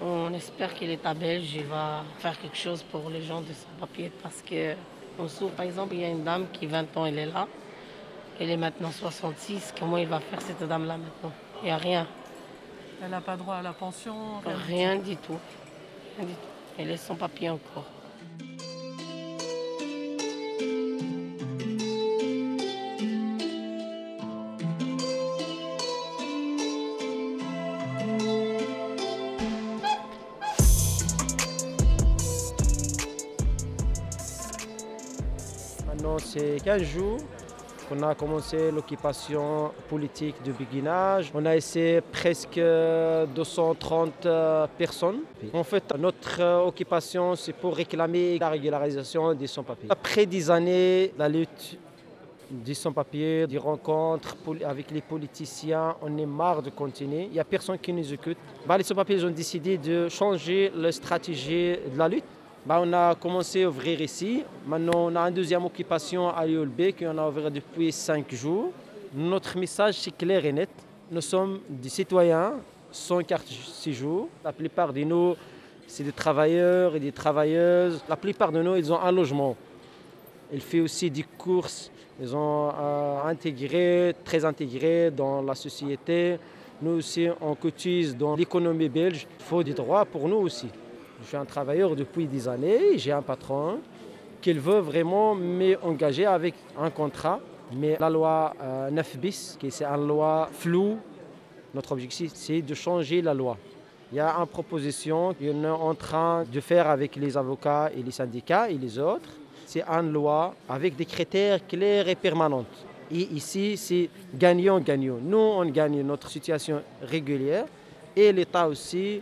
On espère que l'État belge il va faire quelque chose pour les gens de sans-papiers parce que on souffre. Par exemple, il y a une dame qui 20 ans, elle est là. Elle est maintenant 66. Comment il va faire cette dame-là maintenant? Il n'y a rien. Elle n'a pas droit à la pension Rien du tout. Rien du tout. Elle est sans papier encore. C'est 15 jours qu'on a commencé l'occupation politique de béguinage. On a essayé presque 230 personnes. En fait, notre occupation, c'est pour réclamer la régularisation des sans-papiers. Après 10 années, la lutte des sans-papiers, des rencontres avec les politiciens, on est marre de continuer. Il n'y a personne qui nous écoute. Bah, les sans-papiers ont décidé de changer la stratégie de la lutte. Bah, on a commencé à ouvrir ici. Maintenant, on a une deuxième occupation à Liolbe qu'on a ouvert depuis cinq jours. Notre message, c'est clair et net. Nous sommes des citoyens sans carte séjour. La plupart de nous, c'est des travailleurs et des travailleuses. La plupart de nous, ils ont un logement. Ils font aussi des courses. Ils ont euh, intégré, très intégrés dans la société. Nous aussi, on cotise dans l'économie belge. Il faut des droits pour nous aussi. Je suis un travailleur depuis des années, j'ai un patron qui veut vraiment m'engager avec un contrat. Mais la loi 9 euh, bis, qui est une loi floue, notre objectif c'est de changer la loi. Il y a une proposition qu'on est en train de faire avec les avocats et les syndicats et les autres. C'est une loi avec des critères clairs et permanents. Et ici, c'est gagnant-gagnant. Nous, on gagne notre situation régulière et l'État aussi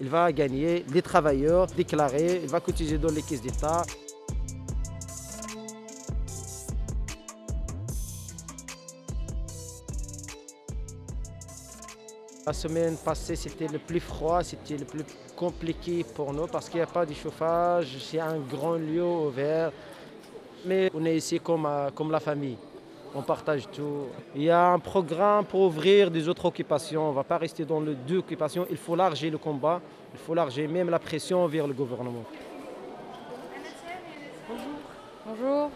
il va gagner les travailleurs déclarés, il va cotiser dans les caisses d'État. La semaine passée, c'était le plus froid, c'était le plus compliqué pour nous parce qu'il n'y a pas de chauffage, c'est un grand lieu ouvert. Mais on est ici comme, euh, comme la famille on partage tout. Il y a un programme pour ouvrir des autres occupations. On ne va pas rester dans les deux occupations. Il faut larger le combat. Il faut larger même la pression vers le gouvernement. Bonjour. Bonjour.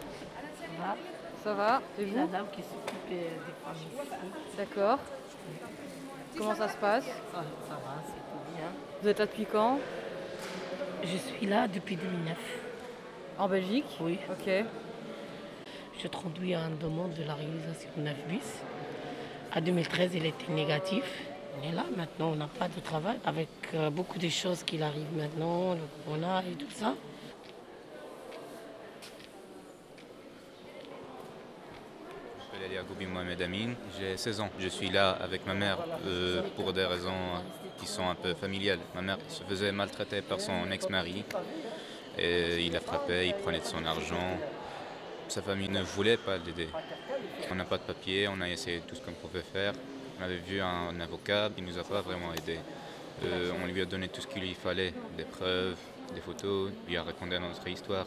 Ça va Ça va Et vous La dame qui s'occupe des femmes D'accord. Comment ça se passe ça, ça va, c'est tout bien. Vous êtes là depuis quand Je suis là depuis 2009. En Belgique Oui. Ok. Je traduis en demande de la réalisation 9 bis. À 2013, il était négatif. On est là, maintenant on n'a pas de travail, avec euh, beaucoup de choses qui arrivent maintenant, le corona et tout ça. Je m'appelle Goubi Mohamed Amin, j'ai 16 ans. Je suis là avec ma mère euh, pour des raisons qui sont un peu familiales. Ma mère se faisait maltraiter par son ex-mari il la frappait, il prenait de son argent. Sa famille ne voulait pas l'aider. On n'a pas de papier, on a essayé tout ce qu'on pouvait faire. On avait vu un avocat, il ne nous a pas vraiment aidé. Euh, on lui a donné tout ce qu'il lui fallait, des preuves, des photos, il a répondu à notre histoire.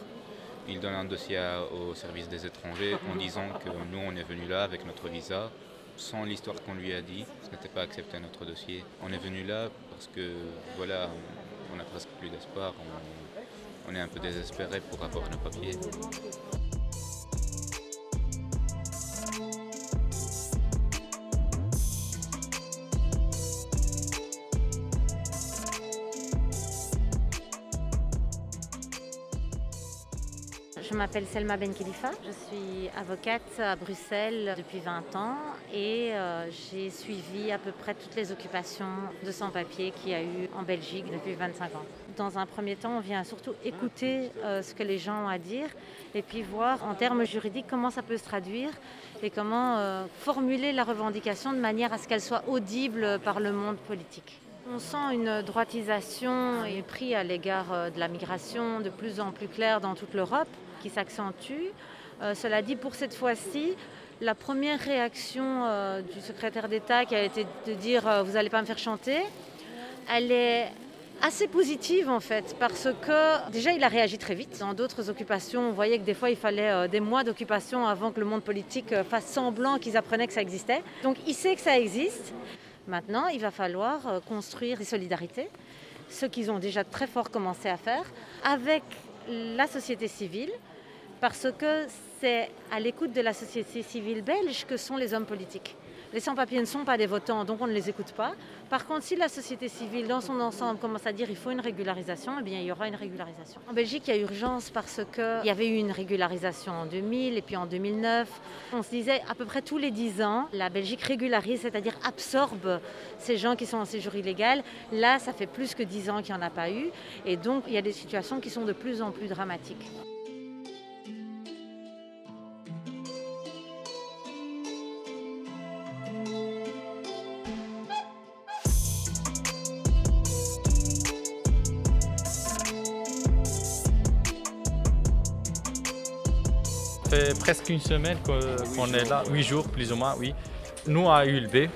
Il donne un dossier au service des étrangers en disant que nous on est venu là avec notre visa, sans l'histoire qu'on lui a dit, ce n'était pas accepté notre dossier. On est venu là parce que voilà, on n'a presque plus d'espoir, on est un peu désespéré pour avoir nos papiers. Je m'appelle Selma Ben Khalifa, je suis avocate à Bruxelles depuis 20 ans et euh, j'ai suivi à peu près toutes les occupations de sans-papiers qu'il y a eu en Belgique depuis 25 ans. Dans un premier temps, on vient surtout écouter euh, ce que les gens ont à dire et puis voir en termes juridiques comment ça peut se traduire et comment euh, formuler la revendication de manière à ce qu'elle soit audible par le monde politique. On sent une droitisation et pris à l'égard de la migration de plus en plus clair dans toute l'Europe qui s'accentue. Euh, cela dit, pour cette fois-ci, la première réaction euh, du secrétaire d'État qui a été de dire euh, vous n'allez pas me faire chanter, elle est assez positive en fait parce que déjà il a réagi très vite. Dans d'autres occupations, on voyait que des fois il fallait des mois d'occupation avant que le monde politique fasse semblant qu'ils apprenaient que ça existait. Donc il sait que ça existe. Maintenant, il va falloir construire des solidarités ce qu'ils ont déjà très fort commencé à faire, avec la société civile, parce que c'est à l'écoute de la société civile belge que sont les hommes politiques. Les sans-papiers ne sont pas des votants, donc on ne les écoute pas. Par contre, si la société civile, dans son ensemble, commence à dire qu'il faut une régularisation, eh bien, il y aura une régularisation. En Belgique, il y a urgence parce qu'il y avait eu une régularisation en 2000 et puis en 2009. On se disait à peu près tous les 10 ans, la Belgique régularise, c'est-à-dire absorbe ces gens qui sont en séjour illégal. Là, ça fait plus que 10 ans qu'il n'y en a pas eu. Et donc, il y a des situations qui sont de plus en plus dramatiques. Fait presque une semaine qu'on est là, huit jours plus ou moins, oui. Nous à ULB,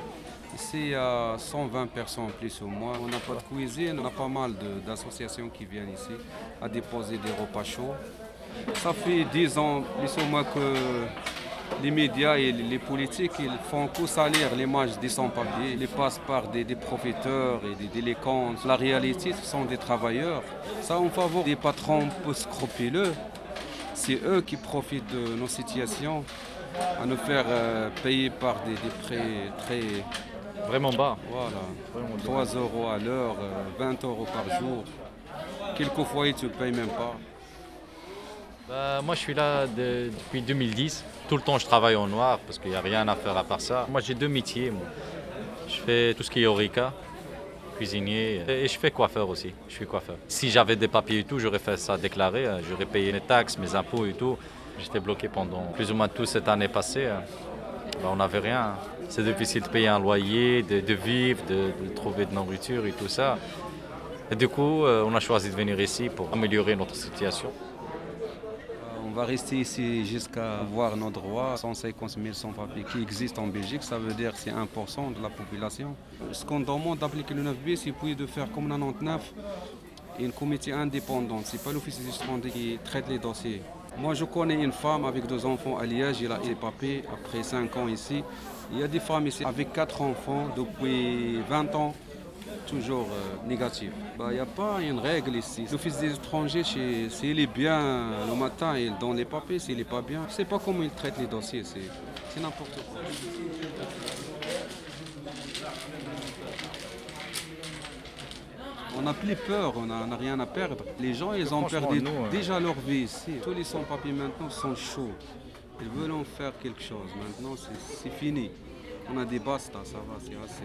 Ici, il y a 120 personnes plus ou moins. On n'a pas de cuisine, on a pas mal d'associations qui viennent ici à déposer des repas chauds. Ça fait 10 ans plus ou moins que les médias et les politiques ils font que salir l'image des sans-papiers. Ils passent par des, des profiteurs et des délinquants. La réalité, ce sont des travailleurs. Ça en faveur des patrons peu scrupuleux. C'est eux qui profitent de nos situations à nous faire euh, payer par des, des prix très vraiment bas. voilà. Vraiment 3 euros à l'heure, euh, 20 euros par jour. Quelquefois, ils ne te payent même pas. Bah, moi je suis là de- depuis 2010. Tout le temps je travaille en noir parce qu'il n'y a rien à faire à part ça. Moi j'ai deux métiers. moi. Je fais tout ce qui est Orica, cuisinier et je fais coiffeur aussi. Je suis coiffeur. Si j'avais des papiers et tout, j'aurais fait ça déclaré. hein. J'aurais payé mes taxes, mes impôts et tout. J'étais bloqué pendant plus ou moins toute cette année passée. hein. Bah, on n'avait rien. C'est difficile de payer un loyer, de, vivre, de, trouver de nourriture et tout ça. Du coup, euh, on a choisi de venir ici pour améliorer notre situation. Va rester ici jusqu'à voir nos droits. 150 000 sans-papiers qui existent en Belgique, ça veut dire que c'est 1% de la population. Ce qu'on demande d'appliquer le 9 bis, c'est puis de faire comme 99, une comité indépendant. Ce n'est pas l'office étrangers qui traite les dossiers. Moi, je connais une femme avec deux enfants à Liège, elle a été après 5 ans ici. Il y a des femmes ici avec quatre enfants depuis 20 ans. Toujours euh, négatif. Bah, Il n'y a pas une règle ici. L'office des étrangers, s'il est bien le matin, il donne les papiers. S'il n'est pas bien, je ne sais pas comment il traite les dossiers. C'est n'importe quoi. On n'a plus peur, on n'a rien à perdre. Les gens, ils ont perdu nous, euh, déjà leur vie ici. Tous les sans-papiers maintenant sont chauds. Ils veulent en faire quelque chose. Maintenant, c'est c'est fini. On a des basta, ça va, c'est assez.